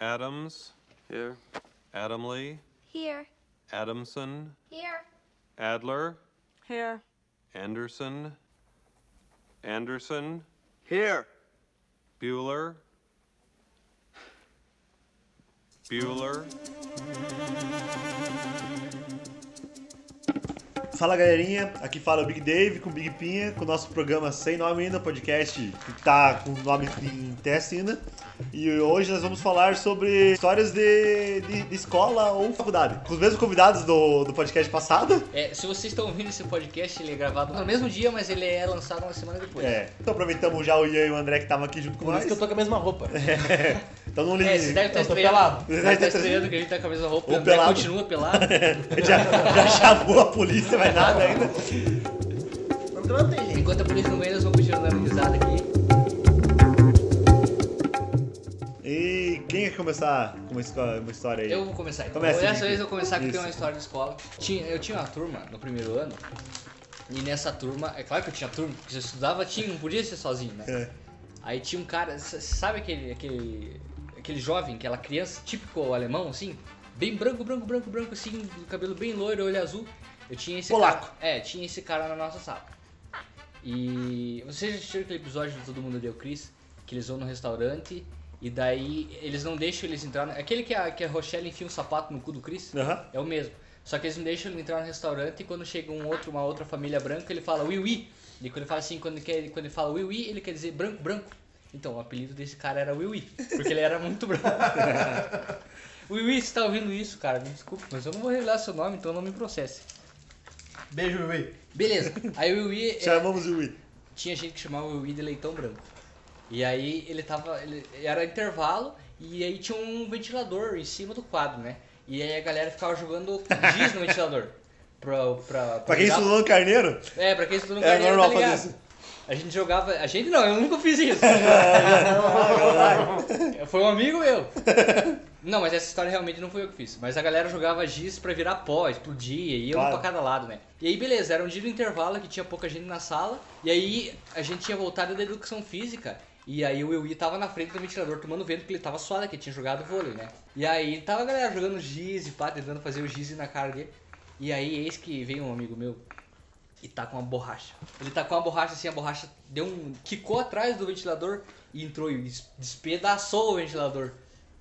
Adams, Here. Adamley, Here. Adamson, Here. Adler, Here. Anderson, Anderson, Here. Bueller, Bueller, Fala galerinha, aqui fala o Big Dave com o Big Pinha, com o nosso programa sem nome ainda, podcast que tá com o nome em teste ainda. E hoje nós vamos falar sobre histórias de, de, de escola ou faculdade. Com os mesmos convidados do, do podcast passado. É, se vocês estão ouvindo esse podcast, ele é gravado no mesmo dia, mas ele é lançado uma semana depois. É, então aproveitamos já o Ian e o André que estavam aqui junto com Por nós. isso que eu tô com a mesma roupa. Então não É, você deve estar Eu tô estranhando. pelado. Você deve estar estranhando que a gente tá com a mesma roupa. Ou o André pelado. continua pelado. já, já chamou a polícia, mas nada ainda. Não. Enquanto a polícia não vem, nós vamos continuar dando risada aqui. E quem quer começar com uma, história aí? Eu vou começar então. Começa, Dessa Henrique. vez eu vou começar Isso. uma história de escola. Tinha, eu tinha uma turma no primeiro ano. E nessa turma, é claro que eu tinha turma, porque eu estudava, tinha, não podia ser sozinho, né? É. Aí tinha um cara, sabe aquele, aquele, aquele jovem, aquela criança típico alemão, assim? Bem branco, branco, branco, branco, assim, cabelo bem loiro, olho azul. Eu tinha esse Polaco. cara. É, tinha esse cara na nossa sala. E vocês já assistiram aquele episódio do Todo Mundo Deu Chris? Que eles vão no restaurante e daí eles não deixam eles entrar. Aquele que a, que a Rochelle enfia um sapato no cu do Chris? Aham. É o mesmo. Só que eles não deixam ele entrar no restaurante e quando chega um outro, uma outra família branca, ele fala oui, oui. E quando ele fala assim, quando ele, quer, quando ele fala oui, oui, ele quer dizer branco, branco. Então, o apelido desse cara era oui, porque ele era muito branco. oui, você tá ouvindo isso, cara? Me desculpe, mas eu não vou revelar seu nome, então não me processe. Beijo, Will. Beleza. Aí o oui é, Chamamos o Wii. tinha gente que chamava o Wii de leitão branco. E aí ele tava. Ele, era intervalo e aí tinha um ventilador em cima do quadro, né? E aí a galera ficava jogando giz no ventilador. Pra, pra, Pra quem ligar- estudou no carneiro, É, pra quem estudou no É carneiro, normal tá ligado? fazer isso. A gente jogava. A gente não, eu nunca fiz isso. foi um amigo meu. Não, mas essa história realmente não foi eu que fiz. Mas a galera jogava giz pra virar pó, explodia, e ia um Claro. pra cada lado, né? E aí, beleza, era um dia do intervalo que tinha pouca gente na sala. E aí a gente tinha voltado da educação física. E aí o Will tava na frente do ventilador tomando vento, porque ele tava suado, que tinha jogado vôlei, né? E aí tava a galera jogando giz e pá, tentando fazer o giz na cara dele. E aí eis que veio um amigo meu e tá com uma borracha. Ele tá com uma borracha assim, a borracha deu um. quicou atrás do ventilador e entrou e des- despedaçou o ventilador.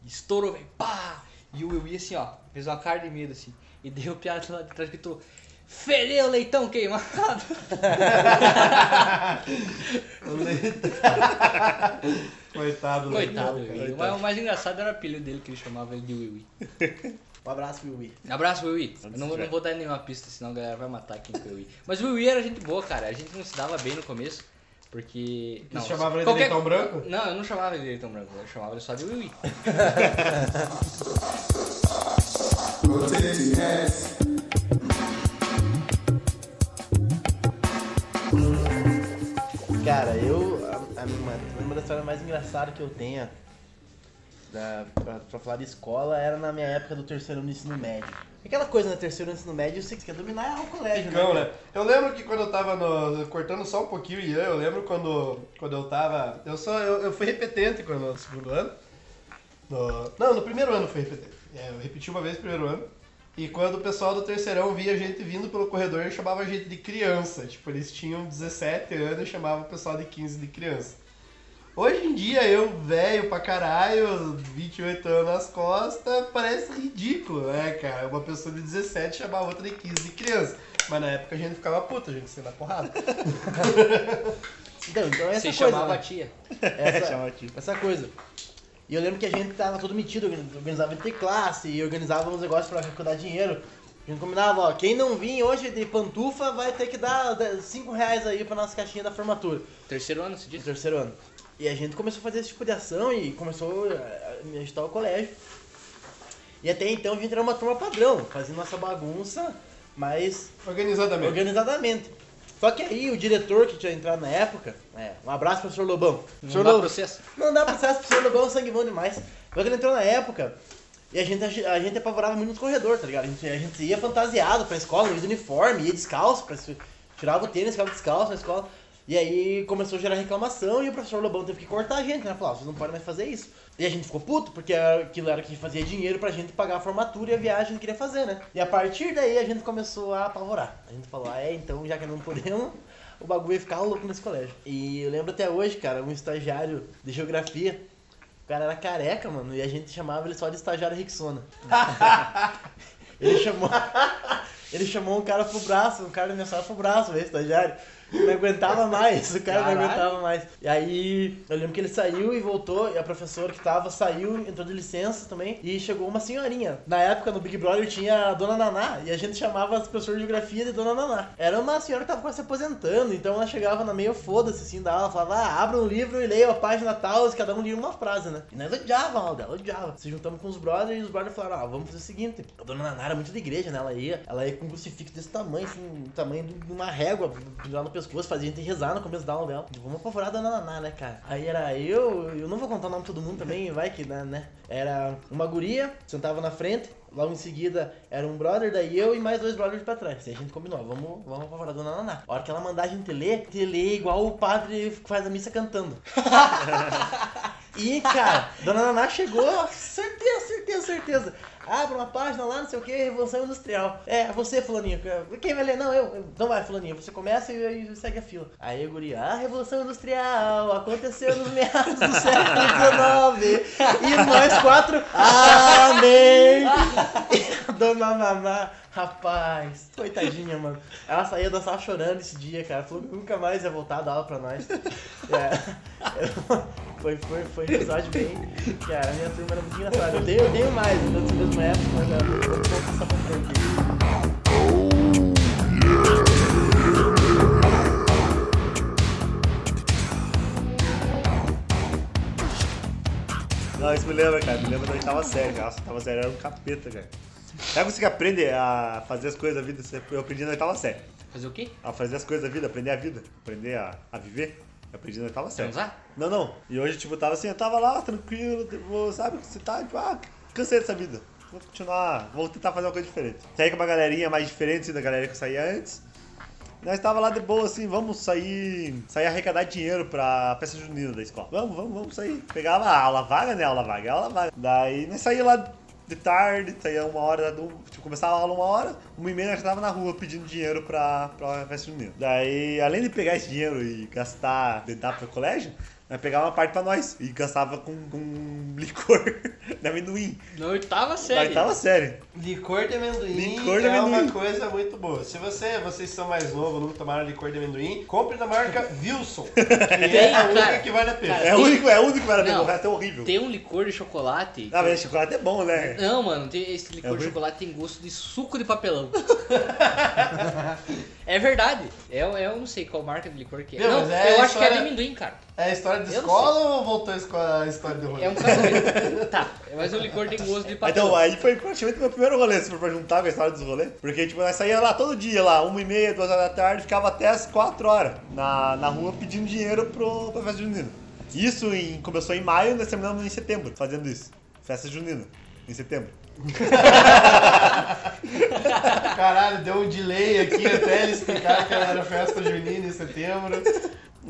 Estourou, velho, pá! E o Will assim, ó, fez uma cara de medo assim. E deu piada lá de trás que gritou: Fedeu leitão queimado! Coitado? Coitado, Will. Mas o mais engraçado era o apelido dele que ele chamava ele de Will. Um abraço, Will. Abraço, Will. Eu não, não vou dar nenhuma pista, senão a galera vai matar quem foi o Will. Mas o Will era gente boa, cara. A gente não se dava bem no começo. Porque. Você chamava ele de qualquer- leitão branco? Não, eu não chamava ele de leitão branco, eu chamava ele só de Will. Cara, eu. A, a, uma, uma das histórias mais engraçadas que eu tenho da, pra, pra falar de escola era na minha época do terceiro ano do ensino médio. Aquela coisa, né? Terceiro ano do ensino médio, você quer dominar é o colégio, né? né? Eu lembro que quando eu tava no. Cortando só um pouquinho, Ian, eu lembro quando, quando eu tava. Eu só. Eu, eu fui repetente quando, no segundo ano. No- não, no primeiro ano eu fui repetente. É, eu repeti uma vez no primeiro ano. E quando o pessoal do terceirão via a gente vindo pelo corredor, eles chamavam a gente de criança. Tipo, eles tinham 17 anos e chamavam o pessoal de 15 de criança. Hoje em dia, eu, velho pra caralho, 28 anos nas costas, parece ridículo, né, cara? Uma pessoa de 17 chamar outra de 15 de criança. Mas na época a gente ficava puta, a gente se na porrada. Então, então essa Você coisa. chamava a né? tia. essa, Chamava aqui. essa coisa. E eu lembro que a gente tava todo metido, organizava entre classe e organizava uns negócios pra arrecadar dinheiro. A gente combinava, ó, quem não vir hoje de pantufa vai ter que dar 5 reais aí pra nossa caixinha da formatura. Terceiro ano, se diz? terceiro ano. E a gente começou a fazer esse tipo de ação e começou a me agitar o colégio. E até então a gente era uma turma padrão, fazendo nossa bagunça, mas Organizadamente. organizadamente. Só que aí o diretor que tinha entrado na época, é, um abraço pro professor Lobão. Não Professor dá Lobão- processo. não dá processo pro professor Lobão, sangue bom demais. Só que ele entrou na época e a gente, a gente apavorava muito nos corredores, tá ligado? A gente, a gente ia fantasiado pra escola, ia de uniforme, ia descalço, pra, tirava o tênis, ficava descalço na escola. E aí começou a gerar reclamação e o professor Lobão teve que cortar a gente, né? Falou, ó, vocês não podem mais fazer isso. E a gente ficou puto, porque aquilo era que fazia dinheiro pra gente pagar a formatura e a viagem que queria fazer, né? E a partir daí a gente começou a apavorar. A gente falou, ah, é, então já que não podemos, o bagulho ia ficar louco nesse colégio. E eu lembro até hoje, cara, um estagiário de geografia, o cara era careca, mano, e a gente chamava ele só de estagiário Rixona. ele chamou. Ele chamou um cara pro braço, um cara da minha pro braço, o estagiário. Não aguentava mais, o cara Caralho. não aguentava mais. E aí, eu lembro que ele saiu e voltou, e a professora que tava saiu, entrou de licença também, e chegou uma senhorinha. Na época, no Big Brother, tinha a Dona Naná, e a gente chamava as professoras de geografia de Dona Naná. Era uma senhora que tava quase se aposentando, então ela chegava na meio foda-se, assim, da aula, falava, ah, abra um livro e leia a página tal, e cada um lia uma frase, né? E nós odiava a aula dela, odiava. Se juntamos com os brothers, e os brothers falaram, ah, vamos fazer o seguinte, a Dona Naná era muito da igreja, né? Ela ia, ela ia com um crucifixo desse tamanho, assim, do tamanho de uma régua, pendurada no pescoço, fazia a gente rezar no começo da aula dela. Vamos apavorar a Dona Naná, né, cara? Aí era eu, eu não vou contar o nome de todo mundo também, vai que, né, né? Era uma guria, sentava na frente, logo em seguida era um brother, daí eu e mais dois brothers pra trás. E a gente combinou, vamos, vamos apavorar a Dona Naná. A hora que ela mandar a gente ler, te lê igual o padre faz a missa cantando. E, cara, Dona Naná chegou, certeza, certeza, certeza. Abre uma página lá, não sei o que, Revolução Industrial. É, você, Fulaninho. Quem vai ler? Não, eu. Então vai, Fulaninho. Você começa e, e segue a fila. Aí, guri, a Revolução Industrial aconteceu nos meados do século XIX. E nós quatro, amém. Dona Naná, rapaz, coitadinha, mano. Ela saía da sala chorando esse dia, cara. Falou que nunca mais ia voltar a dar aula pra nós. É. Foi, foi, foi episódio bem. Cara, a minha turma era muito engraçada. Eu tenho, eu tenho mais, eu dessa mesma época, mas é, eu vou passar pra frente. Não, isso me lembra, cara. Me lembra da oitava série. Nossa, a oitava série era um capeta, cara. Sabe você que aprende a fazer as coisas da vida? Eu aprendi na oitava série. Fazer o quê? A fazer as coisas da vida, aprender a vida. Aprender a, a viver. Eu aprendi na oitava série. Transar? Não, não. E hoje, tipo, eu tava assim, eu tava lá, tranquilo, sabe? Você tá, tipo, ah, cansei dessa vida. Vou continuar, vou tentar fazer uma coisa diferente. Saí com uma galerinha mais diferente da galera que eu saía antes. Nós tava lá de boa, assim, vamos sair, sair arrecadar dinheiro pra festa junina da escola. Vamos, vamos, vamos sair. Pegava a aula vaga, né? Aula vaga, aula vaga. Daí nós saía lá de tarde, saía uma hora, do, tipo, começava a aula uma hora, uma e meia nós já tava na rua pedindo dinheiro pra, pra festa junina. Daí, além de pegar esse dinheiro e gastar, de dar pro colégio, nós pegava uma parte pra nós e gastava com, com licor de amendoim. Na oitava Na série. oitava série. Licor de amendoim Licor de é amendoim. uma coisa muito boa. Se você, vocês são mais novos, nunca tomaram licor de amendoim, compre da marca Wilson, que é a única cara, que vale a pena. cara, É Tem- único, é o único que vai ver, Não. o resto é horrível. Tem um licor de chocolate. Ah, mas chocolate é bom, né? Não, mano, tem esse licor É de ruim? chocolate tem gosto de suco de papelão. é verdade. Eu, eu não sei qual marca de licor que é. Viu, não, é eu acho que é de amendoim, cara. É a história de Eu escola ou voltou a escola- a história do rolê? É um casamento. tá, mas o licor tem gosto de Ah, papelão. Então, aí foi praticamente meu primeiro rolê, se for pra juntar com a história dos rolês. Porque, tipo, nós saía lá todo dia, lá, uma e meia, duas horas da tarde, ficava até as quatro horas na, na rua pedindo dinheiro pro, pra festa junina. Isso em, começou em maio, nós terminamos em setembro, fazendo isso. Festa junina, em setembro. Caralho, deu um delay aqui até ele explicar que era festa junina em setembro.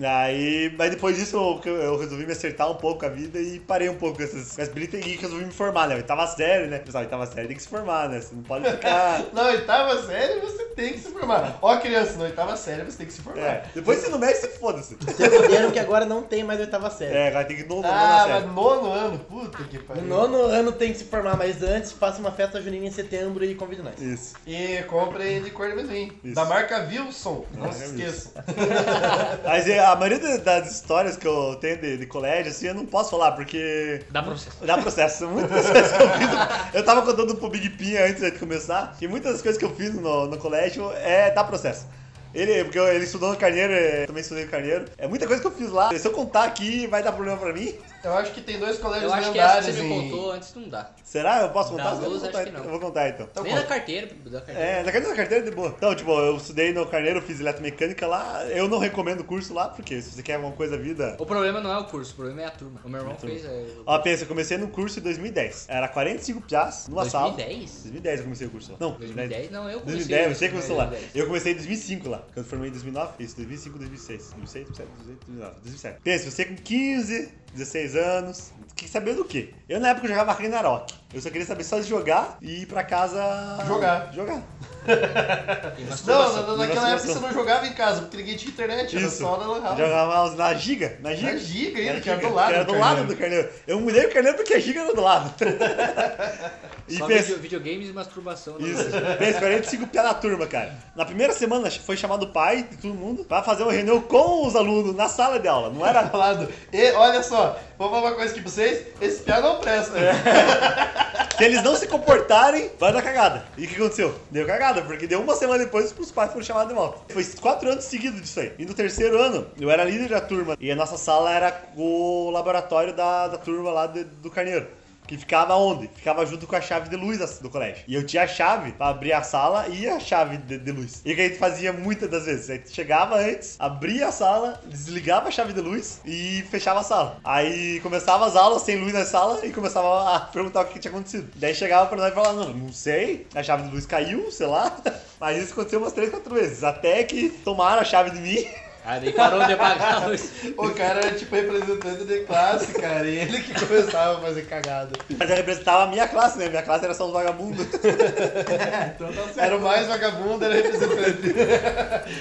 Aí, mas depois disso eu, eu resolvi me acertar um pouco com a vida e parei um pouco com essas, com as britas e resolvi me formar, né? Eu tava sério, né? Pessoal, tava sério, tem que se formar, né? Você não pode ficar. Na oitava série você tem que se formar. Ó, criança, na oitava série você tem que se formar. É, depois você não mexe, você foda-se. Vocês entenderam que agora não tem mais oitava série. É, agora tem que novo, Ah, série. mas nono ano, puta que pariu. nono ano tem que se formar, mas antes faça uma festa junina em setembro e convide nós. Isso. E comprem licor de amendoim. Isso. Da marca Wilson. Não Marca se esqueçam. Mas é, a maioria das histórias que eu tenho de, de colégio, assim, eu não posso falar, porque Dá processo. dá processo. Muitas coisas que eu fiz. Eu tava contando pro Big Pinha antes de começar, que muitas das coisas que eu fiz no, no colégio é dar processo. Ele, porque ele estudou no Carneiro, eu também estudei no Carneiro. É muita coisa que eu fiz lá. Se eu contar aqui, vai dar problema pra mim. Eu acho que tem dois colégios Eu acho que essa que lendários você me contou antes não dá. Será? Eu posso Da contar? Eu vou luz, contar, acho que não. Eu vou contar então. Então, Nem conta. da carteira, da carteira. É, na carteira da carteira de boa. Então, tipo, eu estudei no Carneiro, fiz eletromecânica lá. Eu não recomendo o curso lá, porque se você quer alguma coisa da vida. O problema não é o curso, o problema é a turma. O meu irmão fez. É, Ó, pensa, eu comecei no curso em 2010. Era 45 piás numa sala. 2010? 2010 eu comecei o curso lá. Não, 2010? Não, eu comecei. 2010, você começou lá. 2010. Eu comecei em 2005 lá. Quando eu formei em 2009, isso, 2005, 2006. 2006, 2007, 2008, 2009, 2007. Pensa, você com 15, 16 anos, quer saber do quê? Eu na época jogava Ragnarok. Eu só queria saber só de jogar e ir pra casa... Jogar. Jogar. Não, masturbação. na- na- naquela época você não jogava em casa, porque ninguém tinha internet, era Isso. só na lan house. Jogava na Giga. Na Giga. Na Giga ainda, Era que era do lado que era do do lado do Carneiro. Eu mudei o Carneiro porque a Giga era do lado. e Só pensa, video- videogames e masturbação. né? Isso, pensa, 45 pia na turma, cara. Na primeira semana foi chamado o pai de todo mundo pra fazer uma reunião com os alunos na sala de aula. Não era. Falado. E olha só, vou falar uma coisa aqui pra vocês, esse piá não presta. Se eles não se comportarem, vai dar cagada. E o que aconteceu? Deu cagada, porque deu uma semana depois os pais foram chamados de volta. Foi quatro anos seguidos disso aí. E no terceiro ano, eu era líder da turma. E a nossa sala era o laboratório da, da turma lá de- do Carneiro. Que ficava onde? Ficava junto com a chave de luz do colégio. E eu tinha a chave pra abrir a sala e a chave de, de luz. E o que a gente fazia muitas das vezes? A gente chegava antes, abria a sala, desligava a chave de luz e fechava a sala. Aí começava as aulas sem luz na sala e começava a perguntar o que tinha acontecido. Daí chegava pra nós e falava, não, não sei, a chave de luz caiu, sei lá. Mas isso aconteceu umas três, quatro vezes. Até que tomaram a chave de mim. Aí daí parou de apagar a luz. O cara era tipo representante de classe, cara, e ele que começava a fazer cagada. Mas eu representava a minha classe, né? Minha classe era só os vagabundos. Então tá certo. Era o mais vagabundo, era representante.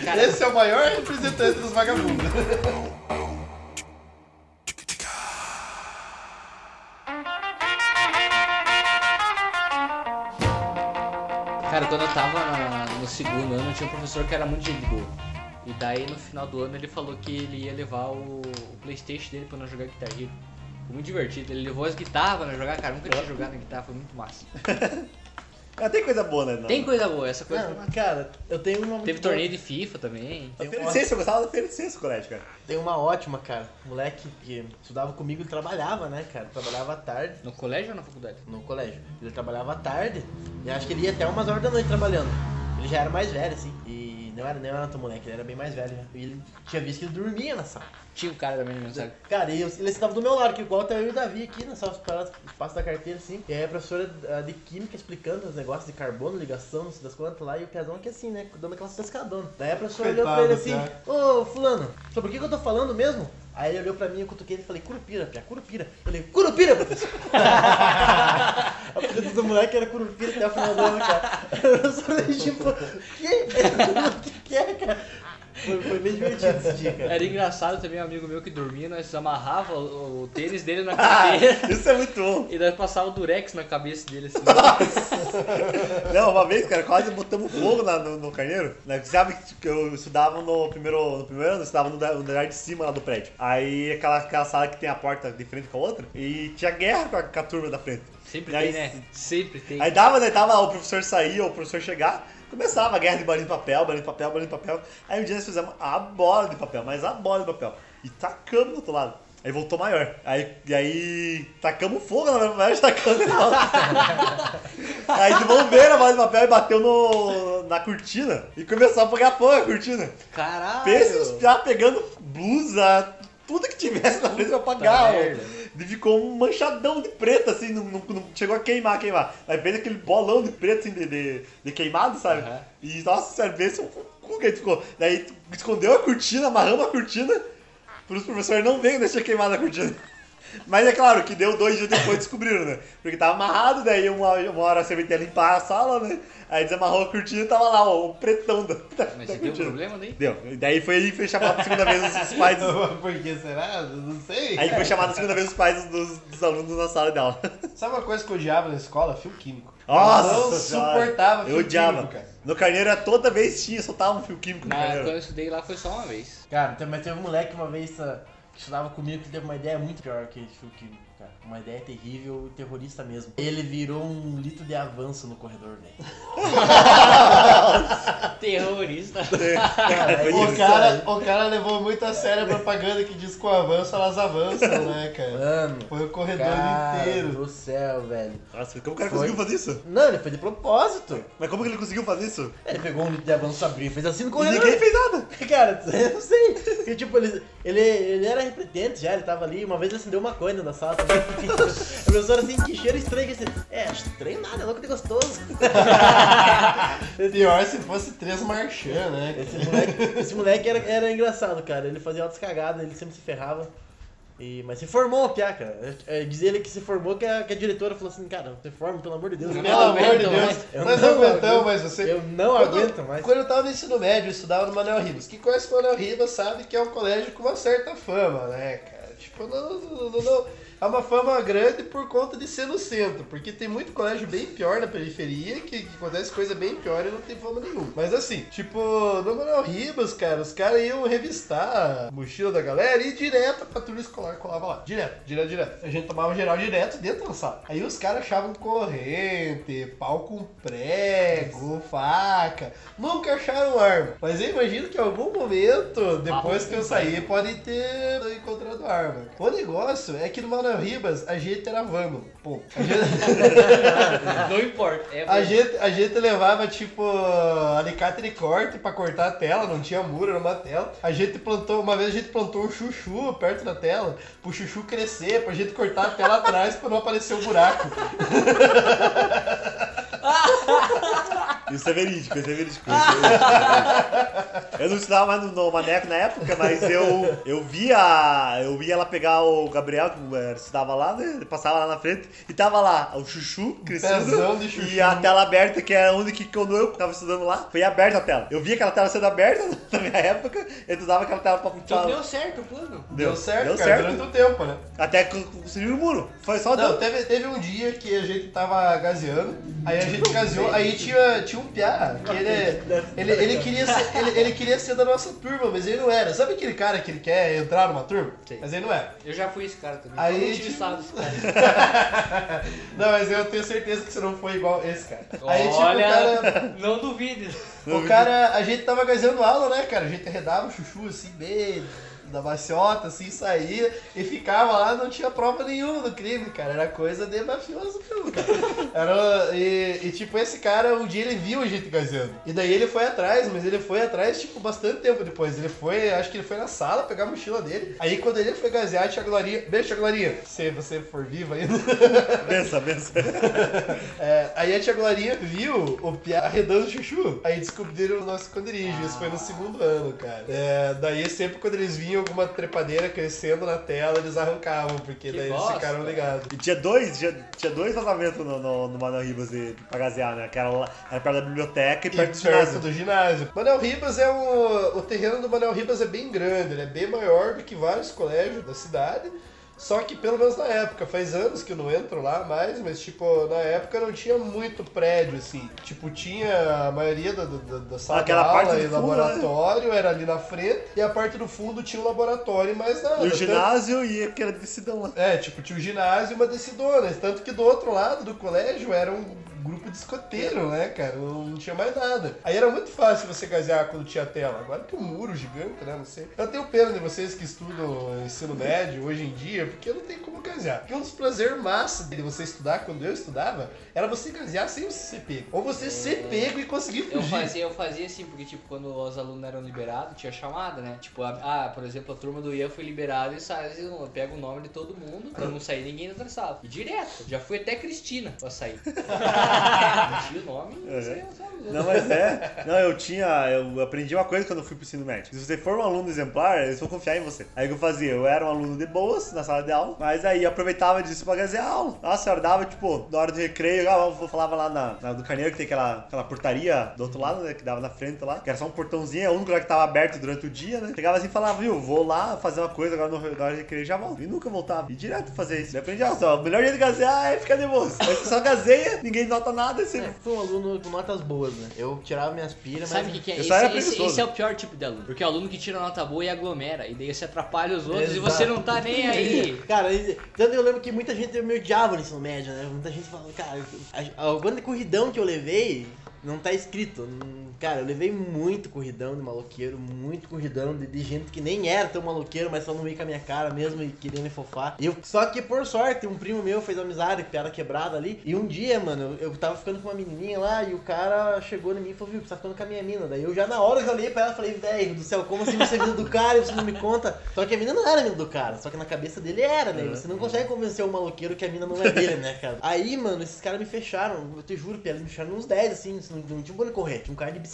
Cara, Esse é o maior representante dos vagabundos. Cara, quando eu tava no segundo ano, tinha um professor que era muito gente boa. E daí no final do ano ele falou que ele ia levar o, o Playstation dele pra nós jogar Guitar Hero. Foi muito divertido. Ele levou as guitarras pra nós jogar, cara. Nunca tinha jogado na guitarra, foi muito massa. Mas tem coisa boa, né? Não. Tem coisa boa, essa coisa. Não, cara, eu tenho uma. Teve torneio de FIFA também. A ciência, eu gostava da ciência, colégio, cara. tem uma ótima, cara. Moleque que estudava comigo, ele trabalhava, né, cara? Trabalhava à tarde No colégio ou na faculdade? no colégio. Ele trabalhava à tarde e acho que ele ia até umas horas da noite trabalhando. Ele já era mais velho, assim. Não era, não era tão moleque, ele era bem mais velho já. E ele tinha visto que ele dormia na sala. Tinha um cara também no meu saco. Cara, e eu- ele estava do meu lado, que igual tá eu e o Davi aqui na sala parada, espaço da carteira, assim. E aí a professora de química explicando os negócios de carbono, ligação, não sei das quantas lá, e o Piazão aqui assim, né? Dando aquela pescadona. Daí a professora olhou pra ele assim, ô fulano, sobre o que, que eu tô falando mesmo? Aí ele olhou pra mim, eu cutuquei ele e falei, Curupira, Pia, Curupira. Eu falei, Curupira, professor! a apelido do moleque era Curupira até o final do ano, cara. A professora tipo, que? O que que é, cara? Foi, foi bem divertido esse dia, cara. Era engraçado também um amigo meu que dormia, nós amarrava o, o tênis dele na carteira Isso é muito bom. e nós passava o durex na cabeça dele assim. Não, uma vez, cara, quase botamos fogo na- no, no carneiro. Né? Sabe que eu estudava no primeiro, no primeiro ano, eu estudava no, no andar de cima lá do prédio. Aí aquela, aquela sala que tem a porta de frente com a outra, e tinha guerra com a, com a turma da frente. Sempre aí- tem, né? Sempre tem. Aí dava, né? Tava o professor sair ou o professor chegar, começava a guerra de bolinha de papel, bolinha de papel, bolinha de papel. Aí um dia nós fizemos a bola de papel, mas a bola de papel. E tacamos do outro lado. Aí voltou maior. Aí, e aí tacamos fogo na maior tacamos. Aí devolveram a bola de papel e bateu no, na cortina. E começou a pegar fogo a cortina. Caralho! Pensa os piá pegando blusa, tudo que tivesse na frente pra apagar. Tá ficou um manchadão de preto, assim, não, não- não chegou a queimar, queimar. Mas fez aquele bolão de preto, assim, de, de, de queimado, sabe? Aham. E, nossa, sério, vê se o cu que gente ficou. Daí escondeu a cortina, amarramos a cortina, pros professores não verem deixar queimado a cortina. Mas é claro que deu dois dias depois descobriram, né? Porque tava amarrado, daí uma, uma hora você ia limpar a sala, né? Aí desamarrou a cortina e tava lá, ó, o pretão da, da, Mas da você deu cortina. problema daí? Deu. E daí foi foi chamado a segunda vez os pais dos, Por que será? Não sei. Aí foi chamado a segunda vez os pais dos, dos alunos na sala de aula. Sabe uma coisa que eu odiava na escola? Fio químico. Nossa eu não suportava fio Eu odiava. químico, cara. No carneiro era toda vez tinha, soltava um fio químico no Mas carneiro. quando eu estudei lá foi só uma vez. Cara, tem- mas teve um moleque uma vez estudava comigo que teve uma ideia muito pior que filme químico, cara. Uma ideia terrível e terrorista mesmo. Ele virou um litro de avanço no corredor, velho. Terrorista. Cara, O isso, cara, o cara levou muito a sério a propaganda que diz que o avanço elas avançam, né, cara? Mano, Foi o corredor cara inteiro. do céu, velho. Nossa, como o cara Foi. conseguiu fazer isso? Não, ele foi de propósito. Mas como que ele conseguiu fazer isso? Ele pegou um litro de avanço, abriu e fez assim no E corredor. ninguém fez nada. Cara, eu não sei. Porque, tipo, ele, ele, ele era repetente já, ele tava ali. Uma vez ele acendeu uma coisa na sala também. A professora assim, que cheiro estranho. Que assim, é, estranho nada, é louco de gostoso. Pior se fosse três marchand, né? Esse moleque, esse moleque era, era engraçado, cara. Ele fazia altas cagadas, ele sempre se ferrava. E, mas se formou, Piá, cara. É, diz ele que se formou, que a, que a diretora falou assim, cara, se forma, pelo amor de Deus. Pelo amor de Deus. mais. Eu Nós não aguentamos, aguento. mas você. Eu não Quando- aguento mais. Quando eu tava no ensino médio, eu estudava no Manuel Ribas. Quem conhece o Manuel Ribas sabe que é um colégio com uma certa fama, né, cara? Tipo, não, não, não, não- é uma fama grande por conta de ser no centro. Porque tem muito colégio bem pior na periferia que, que acontece coisa bem pior e não tem fama nenhuma. Mas assim, tipo, no Manuel Ribas, cara, os caras iam revistar a mochila da galera e ir direto pra turma escolar colava lá. Direto, direto, direto. A gente tomava geral direto dentro da sala. Aí os caras achavam corrente, pau com prego, faca. Nunca acharam arma. Mas eu imagino que em algum momento, depois que eu saí, podem ter encontrado arma. O negócio é que no Manuel Ribas a gente era vândalo. Pô, gente, Não importa. É a gente, a gente levava tipo alicate de corte pra cortar a tela, não tinha muro, era uma tela. A gente plantou, uma vez a gente plantou um chuchu perto da tela, pro chuchu crescer, pra gente cortar a tela atrás pra não aparecer o buraco. Isso é verídico, isso é verídico. isso é verídico. Eu não estudava mais no, no Maneco na época, mas eu, eu via. Eu via ela pegar o Gabriel, que eh, estudava lá, né? Ele passava lá na frente, e tava lá o chuchu crescendo. De chuchu. E a tela aberta, que é onde que quando eu tava estudando lá, foi aberta a tela. Eu via aquela tela sendo aberta na minha época, eu usava aquela tela pra Então pra- deu certo o plano. Deu, certo, deu cara, certo. durante o tempo, né? Até que conseguiu o muro. Foi só Não, deu. teve, teve um dia que a gente tava gaseando, aí a gente gaseou, aí tinha, tinha um piá, que ele, ele, ele, queria ser, ele, ele queria ser da nossa turma, mas ele não era. Sabe aquele cara que ele quer entrar numa turma? Sim. Mas ele não é. Eu já fui esse cara também. Aí, eu não tive tipo- desse cara. Não, mas eu tenho certeza que você não foi igual esse cara. Aí, tipo, Olha, o cara. não duvide. O cara, a gente tava gaseando aula, né, cara? A gente arredava o chuchu assim, bem da maciota, assim, saía e ficava lá, não tinha prova nenhuma do crime, cara. Era coisa de mafioso mesmo, cara. Era, e, e, tipo, esse cara, um dia ele viu a gente gaseando. E daí ele foi atrás, mas ele foi atrás, tipo, bastante tempo depois. Ele foi, acho que ele foi na sala pegar a mochila dele. Aí quando ele foi gasear, tinha a Glorinha. Beijo, tia Glorinha. Se você for viva ainda. Pensa, pensa. É, aí a tia Glorinha viu o Pia arredando o chuchu. Aí descobriram o nosso esconderijo. Isso foi no segundo ano, cara. É, daí sempre quando eles vinham alguma trepadeira crescendo na tela, eles arrancavam, porque Que daí eles bosta. ficaram ligados. E tinha dois, tinha, tinha dois vazamentos no, no, no Manuel Ribas de, pra gasear, né? Que era, lá, era perto da biblioteca e E perto do perto ginásio. do ginásio. Manel Ribas é um. O terreno do Manel Ribas é bem grande, ele é bem maior do que vários colégios da cidade. Só que pelo menos na época, faz anos que eu não entro lá mais, mas tipo, na época não tinha muito prédio, assim. Tipo, tinha a maioria da, da, da sala Aquela parte do fundo, laboratório era ali na frente, e a parte do fundo tinha um laboratório e mais nada. E o Tanto- ginásio e aquele decidão lá. É, tipo, tinha o ginásio e uma descidona. Tanto que do outro lado do colégio era um grupo de escoteiro, né, cara? Não tinha mais nada. Aí era muito fácil você gasear quando tinha tela. Agora que o muro gigante, né? Não sei. Eu tenho pena de vocês que estudam ensino médio hoje em dia, porque não tem como gasear. Porque um dos prazeres massa de você estudar quando eu estudava era você gasear sem você ser pego. Ou você ser pego e conseguir Eu fugir. fazia, eu fazia assim, porque tipo, quando os alunos eram liberados, tinha chamada, né? Tipo, a- ah, por exemplo, a turma do Ian foi liberada e sai, eu pego o nome de todo mundo pra não sair ninguém da outra sala. E direto, já fui até Cristina pra sair. Não, mas é. Não, eu tinha. Eu aprendi uma coisa quando eu fui pro ensino médio. Se você for um aluno exemplar, eles vão confiar em você. Aí o que eu fazia? Eu era um aluno de boas na sala de aula, mas aí aproveitava disso pra gazear a aula. Nossa, eu dava, tipo, na hora do recreio, eu eu falava lá na, na do Carneiro que tem aquela, aquela portaria do outro lado, né? Que dava na frente lá, que era só um portãozinho, é o único lugar que tava aberto durante o dia, né? Chegava assim e falava, viu, vou lá fazer uma coisa agora no, na hora do recreio já volto. E nunca voltava. E direto fazer isso. Eu aprendi, ó, o melhor jeito de gazear é ficar de boas. Aí você só gazeia, ninguém nota nada, você. É, fui um aluno com notas boas, né? Eu tirava minhas pilhas, Sabe o mas. que, que é? Eu Esse, esse- esse é o pior tipo de aluno. Porque é o aluno que tira nota boa e aglomera. E daí você atrapalha os outros e Exato. você não tá nem aí. Cara, e- tanto eu lembro que muita gente me odiava no ensino médio, né? Muita gente falando, cara, a, a, o quanto de corridão que eu levei, não tá escrito. Hum, Cara, eu levei muito corridão de maloqueiro, muito corridão de, de gente que nem era tão maloqueiro, mas só não veio com a minha cara mesmo e queria me fofar. Eu, só que por sorte, um primo meu fez amizade, piada quebrada ali. E um dia, mano, eu, eu tava ficando com uma menininha lá e o cara chegou em mim e falou, viu, você tá ficando com a minha mina. Daí eu já na hora eu já olhei pra ela e falei, velho do céu, como assim você é mina do cara e você não me conta? Só que a mina não era mina do cara, só que na cabeça dele era, né? Você não consegue convencer o maloqueiro que a mina não é dele, né, cara? Aí, mano, esses caras me fecharam, eu te juro, Pia, eles me fecharam uns 10, assim, não, não tinha um bolo correr, tinha um cara de bicicleta,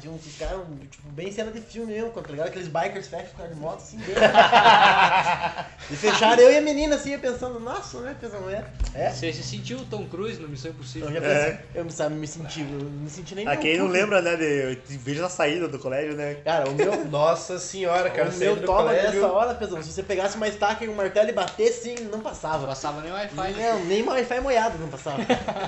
tinha um cara, tipo, bem cena de filme mesmo, tá ligado? Aqueles bikers com cara de moto, assim, bem. e fecharam eu e a menina, assim, pensando, nossa, né, pensando, é. É. Você se sentiu o Tom Cruise no Missão Impossível? Eu já pensei, eu me, sabe, me senti, eu me senti nem A meu quem não lembra, né, de, de vejo na saída do colégio, né? Cara, o meu, Nossa senhora, cara, o meu toma nessa hora, pesão, se você pegasse uma estaca e um martelo e batesse, sim, não Não passava. passava nem Wi-Fi. né? Não, nem Wi-Fi molhado não passava.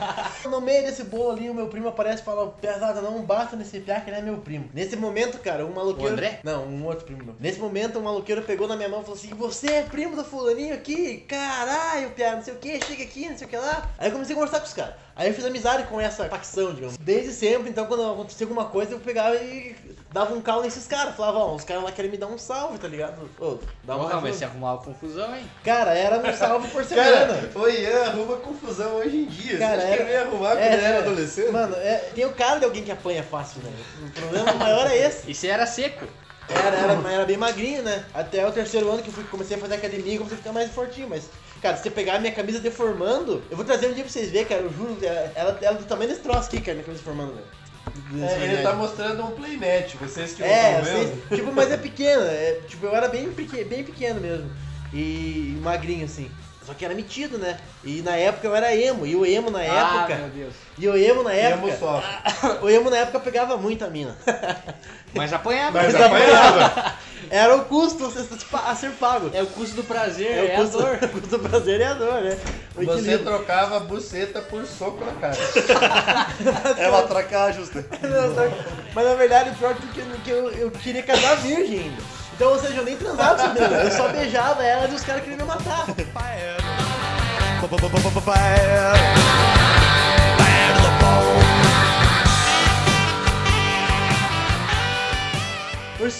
no meio desse bolo ali, o meu primo aparece e fala, pesada, não bata nesse piá que ele é meu primo. Nesse momento, cara, um maloqueiro... O André? Não, um outro primo meu. Nesse momento, um maloqueiro pegou na minha mão e falou assim, você é primo do fulaninho aqui? Caralho, piá, não sei o que, chega aqui, não sei o que lá. Aí eu comecei a conversar com os caras. Aí eu fiz amizade com essa facção, digamos. Desde sempre, então quando acontecia alguma coisa, eu pegava e dava um calo nesses caras. Falava, ó, os caras lá querem me dar um salve, tá ligado? Ô, dá uma Porra, mas você arrumava confusão, hein? Cara, era um salve por semana. Cara, o Ian arruma confusão hoje em dia. Cara, Você acha que era- ele ia arrumar quando É, era adolescente? Mano, é, tem o cara de alguém que apanha fácil, né? O problema maior é esse. E você era seco. Era, era, era bem magrinho, né? Até o terceiro ano que eu fui, comecei a fazer academia, comecei a ficar mais fortinho, mas. Cara, se você pegar a minha camisa deformando, eu vou trazer um dia pra vocês verem, cara, eu juro, ela, ela, ela é do tamanho desse troço aqui, cara, minha camisa deformando, velho. É, ele tá mostrando um playmatch, vocês que não É, estão vendo. vocês, tipo, mas é pequena, é, tipo, eu era bem, bem pequeno mesmo. E, magrinho, assim. Só que era metido, né? E na época eu era emo, e o emo na Ah, época. meu Deus. E o emo na Emo época. sofre. O emo na época pegava muita mina. Mas apanhava. Mas Mas apanhava. Era o custo a ser- a ser pago. É o custo do prazer, É é, o custo, a dor. o custo do prazer e a dor, né? O Você equilíbrio. trocava a buceta por soco na cara. É uma troca justa. Mas na verdade o pior é que, que eu, eu queria casar virgem ainda. Então, ou seja, eu nem transava com menina, eu só beijava ela e os caras queriam me matar. Por isso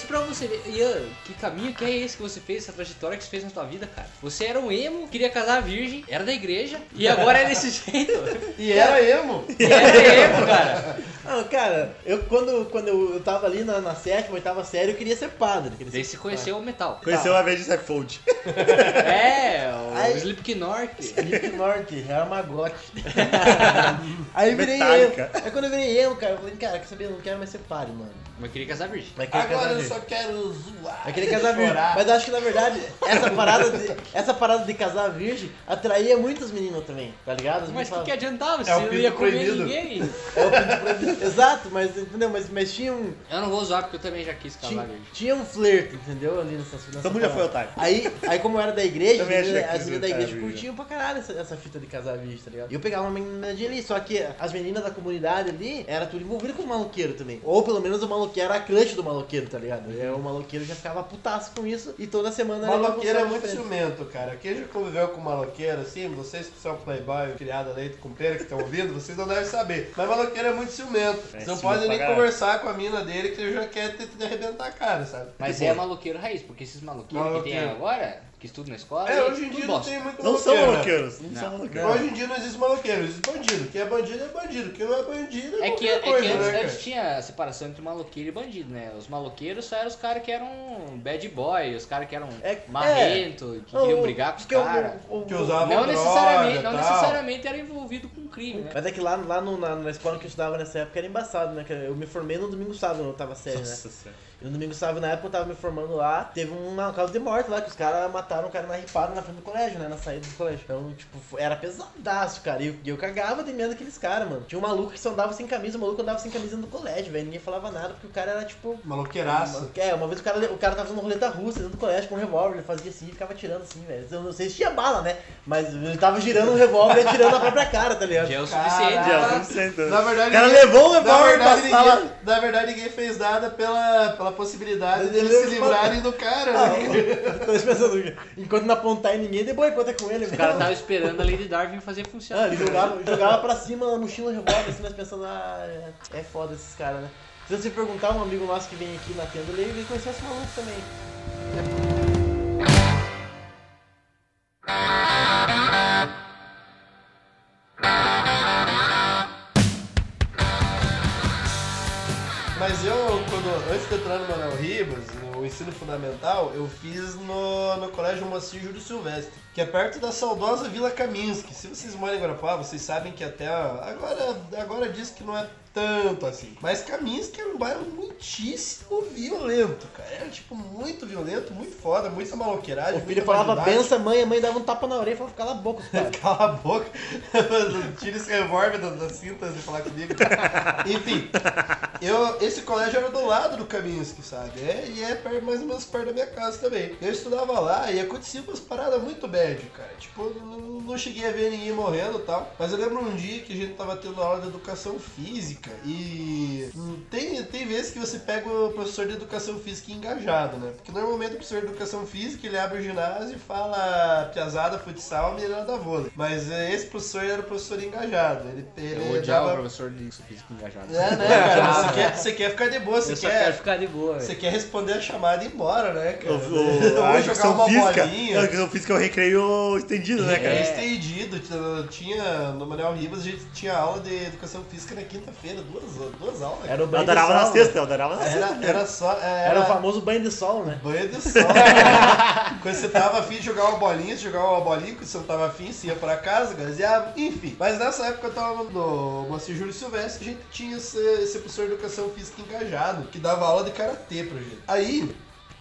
pra você ver, Ian, que caminho que é esse que você fez, essa trajetória que você fez na sua vida, cara? Você era um emo, queria casar virgem, era da igreja, e agora é desse jeito. E era emo. E era emo, cara. Não, cara, eu quando, quando eu, eu tava ali na, na sétima, oitava série, eu queria ser padre. Queria Daí ser você conheceu o metal. Conheceu uma vez de Sefold. É, o Aí- Slipknot. Slipknot, Armagote. Aí eu virei emo. Aí quando eu virei emo, cara, eu falei, cara, quer saber, eu não quero mais ser padre, mano. Mas queria casar virgem. Querer casar Agora eu virgem. só quero zoar. Vai querer casar virgem. chorar. Mas eu acho que na verdade, essa parada de, essa parada de casar virgem atraía muitas meninas também, tá ligado? As Mas o que, que adiantava? Você É o não pinto ia comer proibido. ninguém. É o pinto proibido. Exato, mas entendeu? Mas, mas tinha um. Eu não vou usar porque eu também já quis casar Tinha, virgem. tinha um flerte, entendeu? Ali nessa, nessa Todo mundo já foi otário. Aí, aí como eu era da igreja, as Também meninas, da igreja curtiam pra caralho essa, essa fita de casar virgem, tá ligado? E eu pegava uma menina ali, só que as meninas da comunidade ali era tudo envolvido com o maloqueiro também. Ou pelo menos o maloqueiro era a crush do maloqueiro, tá ligado? E aí o maloqueiro já ficava putaço com isso e toda semana era Maloqueiro é muito ciumento, cara. Quem já conviveu com maloqueiro, assim, vocês que são playboy, criado a leite com pera, que estão ouvindo, vocês não devem saber. Mas maloqueiro é muito ciumento. É, Você não pode nem caralho. conversar com a mina dele que ele já quer te, te arrebentar a cara, sabe? Mas Tipo, é maloqueiro raiz, porque esses maloqueiros que tem Maloqueiro. agora, que estudam na escola, É, hoje em dia não bosta. tem muito Não são maloqueiro, né? maloqueiros. Não, Não. são maloqueiros. Hoje em dia não existe maloqueiro, existe bandido. Quem é bandido é bandido, quem não é bandido é, É que, é que coisa, antes, né, antes tinha a separação entre maloqueiro e bandido, né? Os maloqueiros só eram os caras que eram bad boy, os caras que eram É- marrento, que queriam brigar com os caras. Que usava Não droga, necessariamente, não tal. necessariamente era envolvido com crime, né? Mas é que lá, lá no- na, na escola que eu estudava nessa época era embaçado, né? Que Eu me formei no domingo sábado, eu tava sério, né? Nossa senhora. E no domingo sábado, na época eu tava me formando lá, teve uma causa de morte lá, que os caras mataram um cara na ripada na frente do colégio, né? Na saída do colégio. Então, tipo, era pesadaço, cara. E eu, eu cagava de medo daqueles caras, mano. Tinha um maluco que só andava sem camisa, o maluco andava sem camisa no colégio, velho. Ninguém falava nada, porque o cara era tipo. Maloqueiraço. É, uma vez o cara, o cara tava fazendo roleta russa dentro do colégio com um revólver, ele fazia assim e ficava atirando assim, velho. Eu não sei se tinha bala, né? Mas ele tava girando um revólver e atirando na própria cara, tá ligado? Já é o suficiente. Já, Ah, não sei, então. Na verdade, O cara ninguém- levou o na revólver verdade, pra sala. ninguém, na verdade, ninguém fez nada pela, pela possibilidade de Ele eles se livrarem do cara, Ah, né? pensando, enquanto não apontar em ninguém, depois conta com ele. O cara tava esperando a Lady Darwin fazer funcionar. Ah, ele jogava, jogava pra cima a mochila revólver, assim, mas pensando, ah, é, é foda esses caras, né? Se você perguntar um amigo nosso que vem aqui na tenda, ele ele conheceu esse maluco também. Mas eu, quando, antes de entrar no Manuel Ribas, no ensino fundamental, eu fiz no, no Colégio Moacir Júlio Silvestre, que é perto da saudosa Vila Kaminski. Se vocês moram em Guarapava, vocês sabem que até agora, agora diz que não é tanto assim. Mas Kaminski era um bairro muitíssimo violento, cara. Era tipo muito violento, muito foda, muita maloqueiragem. O filho falava, benção, mãe, a mãe dava um tapa na orelha e falava, cala a boca, cara. Cala a boca. Tira esse revólver da, da cinta antes de falar comigo. Enfim, eu, esse colégio era do lado do Kaminski, sabe? É, e é perto, mais ou menos perto da minha casa também. Eu estudava lá e acontecia umas paradas muito bad, cara. Tipo, não, não cheguei a ver ninguém morrendo e tal. Mas eu lembro um dia que a gente tava tendo aula de educação física e hum, tem, tem vezes que você pega o professor de educação física engajado, né? Porque normalmente o professor de educação física ele abre o ginásio e fala piazada, futsal, menina da vôlei. Mas eh, esse professor era o professor engajado. Ele, ele Eu odiava o dava- professor de física engajado. É, né, cara? Você quer, você quer ficar de boa, você Eu só quer. quero ficar de boa, Você quer responder a chamada e ir embora, né, cara? O, o, a Ou jogar educação uma física. bolinha. A educação física é o recreio estendido, né, Era cara? estendido, t- tinha no Manuel Ribas, a gente tinha aula de educação física na quinta-feira, duas, duas aulas. Era o Eu banho de adorava na sol, sexta, né? eu adorava na Era, sexta. era só. é, Era o famoso banho de sol, né? Banho de sol. quando você tava afim de jogar uma bolinha, você jogava uma bolinha, quando você não tava afim, você ia pra casa, gazeava, enfim. Mas nessa época eu tava no Moacir Júlio Silvestre, a gente tinha esse, esse professor de educação física engajado, que dava aula de karatê pra gente. Aí.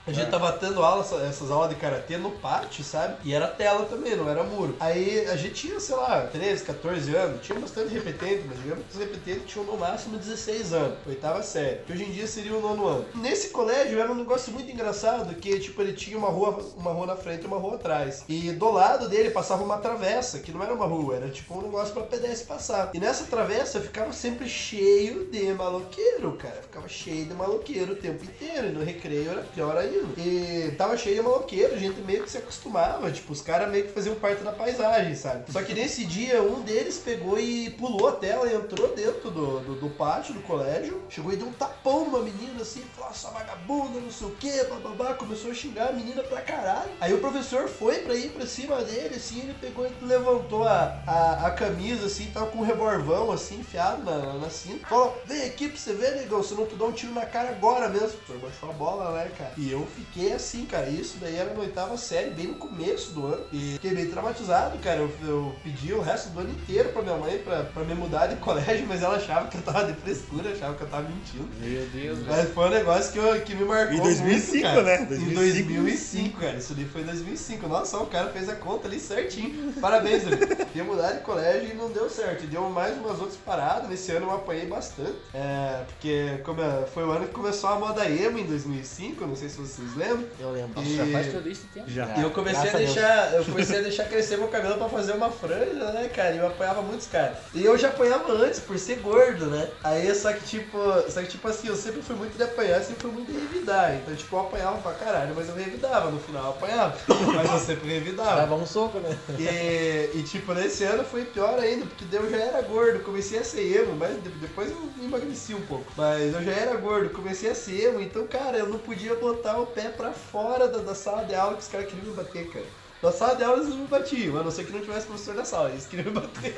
A gente tava tendo aula, essa- essas aulas de karatê no pátio, sabe? E era tela também, não era muro. Aí a gente tinha, sei lá, 13, 14 anos, tinha bastante repetente, mas digamos que os repetentes tinham no máximo 16 anos, oitava série, que hoje em dia seria o nono ano. Nesse colégio era um negócio muito engraçado, que tipo, ele tinha uma rua, uma rua na frente e uma rua atrás. E do lado dele passava uma travessa, que não era uma rua, era tipo um negócio pra pedestre passar. E nessa travessa ficava sempre cheio de maloqueiro, cara. Ficava cheio de maloqueiro o tempo inteiro. E no recreio era pior ainda. E tava cheio de maloqueiro, gente meio que se acostumava. Tipo, os caras meio que faziam parte da paisagem, sabe? Só que nesse dia, um deles pegou e pulou a tela entrou dentro do, do, do pátio do colégio. Chegou e deu um tapão numa menina assim, falou, sua vagabunda, não sei o que, bababá. Começou a xingar a menina pra caralho. Aí o professor foi pra ir pra cima dele, assim, ele pegou e levantou a, a, a camisa, assim, tava com um revolvão, assim, enfiado na, na cinta. Falou, vem aqui pra você ver, negão, senão tu dá um tiro na cara agora mesmo. O professor baixou a bola, né, cara? E eu fiquei assim, cara, isso daí era na oitava série, bem no começo do ano. E fiquei bem traumatizado, cara. Eu, eu pedi o resto do ano inteiro pra minha mãe pra, pra me mudar de colégio, mas ela achava que eu tava de frescura, achava que eu tava mentindo. Meu Deus. Mas foi um negócio que, eu, que me marcou. Em 2005, muito, cara. né? Em 2005. 2005, cara. Isso daí foi em 2005. Nossa, o cara fez a conta ali certinho. Parabéns, ele. Ia mudar de colégio e não deu certo. Deu mais umas outras paradas. Nesse ano eu apanhei bastante. É, porque como é- foi o ano que começou a moda emo em 2005. Não sei se vocês lembram. Eu lembro. Nossa, já faz tudo isso tempo. Já. E eu comecei a Graças a deixar, eu comecei a deixar crescer meu cabelo pra fazer uma franja, né, cara? E eu apanhava muitos caras. E eu já apanhava antes por ser gordo, né? Aí só que tipo, só que tipo assim, eu sempre fui muito de apanhar, sempre fui muito de revidar. Então tipo, eu apanhava pra caralho, mas eu revidava, no final eu apanhava. Mas eu sempre revidava. Dava um soco, né? E, e, tipo, nesse ano foi pior ainda, porque eu já era gordo, comecei a ser emo, mas de- depois eu emagreci um pouco. Mas eu já era gordo, comecei a ser emo, então, cara, eu não podia botar o pé pra fora da, da sala de aula que os caras queriam me bater, cara. Na sala de aula eles não me batiam, a não ser que não tivesse professor na sala, eles queriam me bater.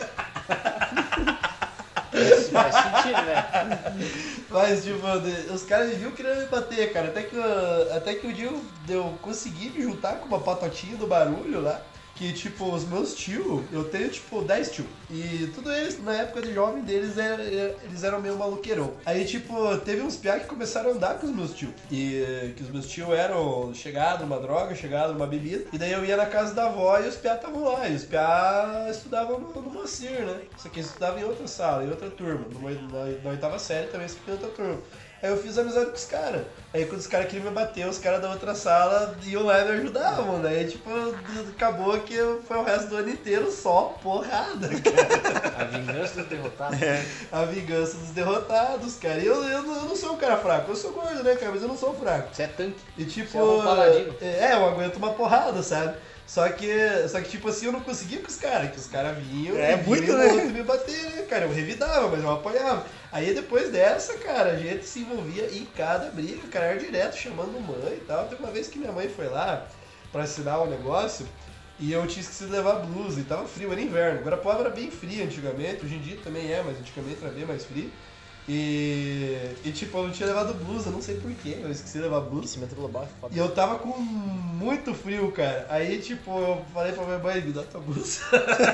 Isso faz sentido, né? Mas, tipo, os caras viviam querendo me bater, cara. Até que, até que o dia eu, eu consegui me juntar com uma patotinha do barulho lá. Que, tipo, os meus tios, eu tenho, tipo, 10 tios. E tudo eles, na época de jovem deles, era- era- eles eram meio maloqueirão. Aí, tipo, teve uns piá que começaram a andar com os meus tios. E que os meus tios eram chegados numa droga, chegados numa bebida. E daí eu ia na casa da avó e os piá estavam lá. E os piá estudavam no, no Moacir, né? Só que eles estudavam em outra sala, em outra turma. Na, oitava série também, que em outra turma. Aí eu fiz amizade com os caras. Aí quando os caras queriam me bater, os caras da outra sala iam lá e me ajudavam, né? E tipo, acabou que foi o resto do ano inteiro só porrada, cara. A vingança dos derrotados. A vingança dos derrotados, cara. E eu, eu, não- eu não sou um cara fraco, eu sou gordo, né, cara? Mas eu não sou fraco. Você é tanque. E tipo. Você é um paladino. É, eu aguento uma porrada, sabe? Só que, só que, tipo assim, eu não conseguia com os caras, que os caras vinham É e vinham muito, e né? outro me bater, né, cara? Eu revidava, mas eu apoiava. Aí depois dessa, cara, a gente se envolvia em cada briga, cara, era direto chamando mãe e tal. Teve uma vez que minha mãe foi lá pra assinar um negócio e eu tinha esquecido de levar blusa e tava frio, era inverno. Agora a era bem fria antigamente, hoje em dia também é, mas antigamente era bem mais frio. E, e tipo, eu não tinha levado blusa, não sei porquê, eu esqueci de levar blusa. Aquecimento global foda. E eu tava com muito frio, cara. Aí, tipo, eu falei pra minha mãe, me dá tua blusa.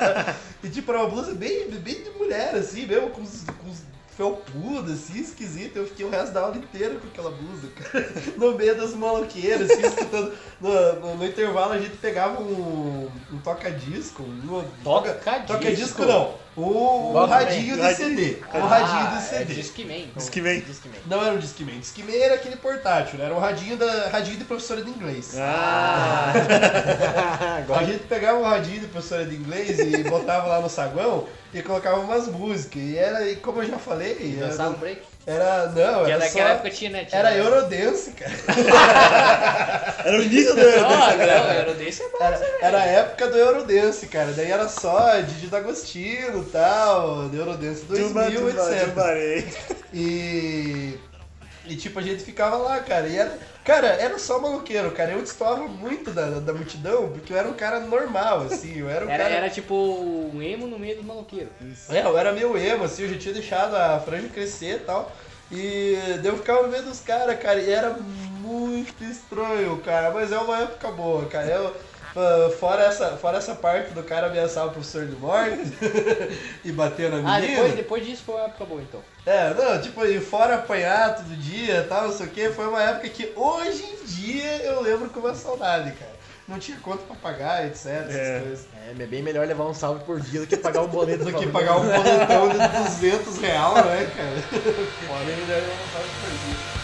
e, tipo, era uma blusa bem, bem de mulher, assim, mesmo com os, com os felpudos, assim, esquisito. Eu fiquei o resto da aula inteira com aquela blusa, cara. No meio das maloqueiras, assim, escutando. No, no- no intervalo a gente pegava um, um toca-disco. Um, Toca-disco? Toca-disco não. Um, Walkman. radinho de CD. Um Ah, radinho É CD. Discman. Que vem. Não era um Discman. Discman era aquele portátil, né? Era um radinho, da, radinho de professora de inglês. Ah, A gente pegava um radinho de professora de inglês e botava lá no saguão e colocava umas músicas. E era, e como eu já falei, Dançava um break. Era não, Porque era naquela só, época tinha, né? Tinha... era Eurodance, cara. era o início do. Não, não, era desse é bom. Era, era a época do Eurodance, cara. Daí era só Didi D'Agostino e tal, Eurodance 2000, Tuba, tuba, etc. tubarei. E. E tipo, a gente ficava lá, cara. E era. Cara, era só maluqueiro, cara. Eu destoava muito da, da multidão, porque eu era um cara normal, assim. Eu era um Era, cara. era tipo um emo no meio do maloqueiro. É, eu era meio emo, assim, eu já tinha deixado a franja crescer e tal. E eu ficava no meio dos caras, cara, e era muito estranho, cara. Mas é uma época boa, cara. Eu, fora, essa, fora essa parte do cara ameaçar o professor de morte e bater na menina. Ah, depois, depois disso foi uma época boa então. É, não, tipo, e fora apanhar todo dia e tal, não sei o que, foi uma época que hoje em dia eu lembro com uma saudade, cara. Não tinha conta pra pagar, etc, essas É. coisas. É, é bem melhor levar um salve por dia do que pagar um boleto Do que pagar um boletão de 200 real, né, cara? Foda, bem melhor levar um salve por dia.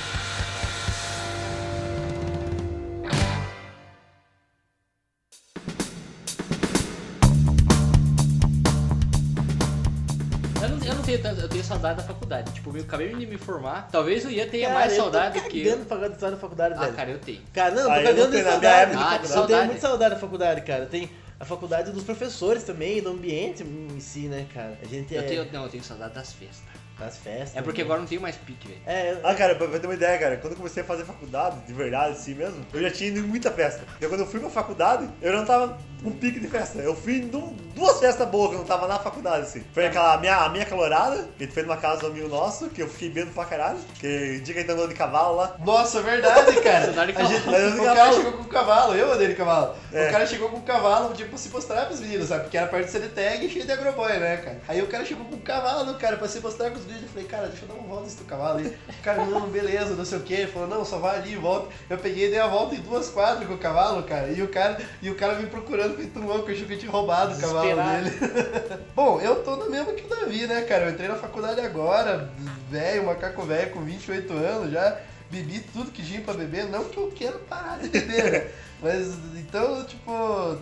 Saudade da faculdade. Tipo, eu acabei de me formar. Talvez o Ian tenha Cara, mais eu tô saudade do que cagando eu. pra falar de história da faculdade, Ah, velho. cara, eu tenho. Cara, não, Ah, tô eu não cagando de saudade. época de Ah, faculdade. eu tenho muito saudade da faculdade, cara. Tem a faculdade dos professores também, do ambiente em si, né, cara? A gente é Eu tenho, não, eu tenho saudade das festas. Das festas. É porque né? agora não tenho mais pique, velho. É, eu- Ah, cara, pra pra ter uma ideia, cara, quando eu comecei a fazer faculdade, de verdade, assim mesmo, eu já tinha ido em muita festa. Então quando eu fui pra faculdade, eu não tava com pique de festa. Eu fui em du- duas festas boas que eu não tava na faculdade, assim. Foi aquela a minha, a minha calorada, que a gente fez numa casa do amigo nosso, que eu fiquei bêbado pra caralho. Que dia que a gente andou de cavalo lá. Nossa, verdade, cara. A gente- o cara chegou com o cavalo, eu andei de cavalo. É. O cara chegou com o cavalo, tipo, se mostrar pros meninos, sabe? Porque era perto do CDTag e cheio de agroboy, né, cara? Aí o cara chegou com o cavalo, cara, pra se mostrar com os vídeos. Eu falei, cara, deixa eu dar uma volta nesse cavalo aí. O cara, não, beleza, não sei o que. Ele falou, não, só vai ali e volta. Eu peguei e dei a volta em duas quadras com o cavalo, cara. E o cara, e o cara me procurando feito louco, achou que eu tinha roubado o cavalo dele. Bom, eu tô no mesmo que o Davi, né, cara? Eu entrei na faculdade agora, velho, macaco velho, com 28 anos já. Bebi tudo que tinha pra beber, não que eu quero parar de beber, né? Mas então, tipo.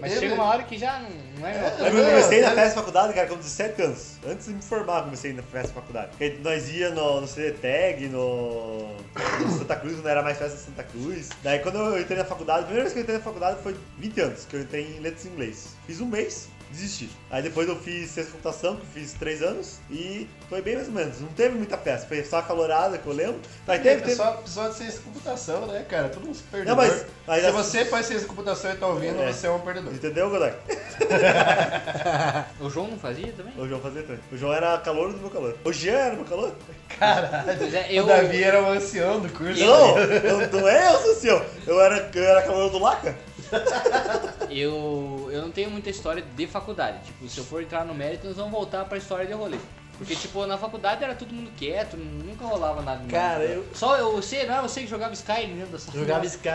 Mas teve- chega uma hora que já não, não é É. Eu comecei na festa da faculdade, cara, com 17 anos. Antes de me formar, eu comecei na festa da faculdade. Porque nós ia no, no CDTag, no, no Santa Cruz, quando era mais festa de Santa Cruz. Daí quando eu entrei na faculdade, a primeira vez que eu entrei na faculdade foi 20 anos, que eu entrei em letras em inglês. Fiz um mês, desisti. Aí depois eu fiz ciência da computação, que eu fiz 3 anos, e foi bem mais ou menos. Não teve muita festa, foi só a calorada que eu lembro. Mas teve, teve. Só episódio de ciência de computação, né, cara? Todo mundo se perdeu. Não, mas- mas Se você faz ciência de computação e tá ouvindo, É. você é um perdedor. Entendeu, Godoy? O João não fazia também? O João fazia também. O João era calor do meu calor. O Jean era meu calor? Caralho. É, eu, O Davi era o ancião do curso. Não, eu, não é eu, Social. Eu era, eu era calor do Laca. eu, eu não tenho muita história de faculdade. Tipo, se eu for entrar no mérito, nós vamos voltar pra história de rolê. Porque, tipo, na faculdade era todo mundo quieto, nunca rolava nada. Cara, eu- Só eu, você, não, você que jogava Skyrim dentro da sala. Jogava Sky.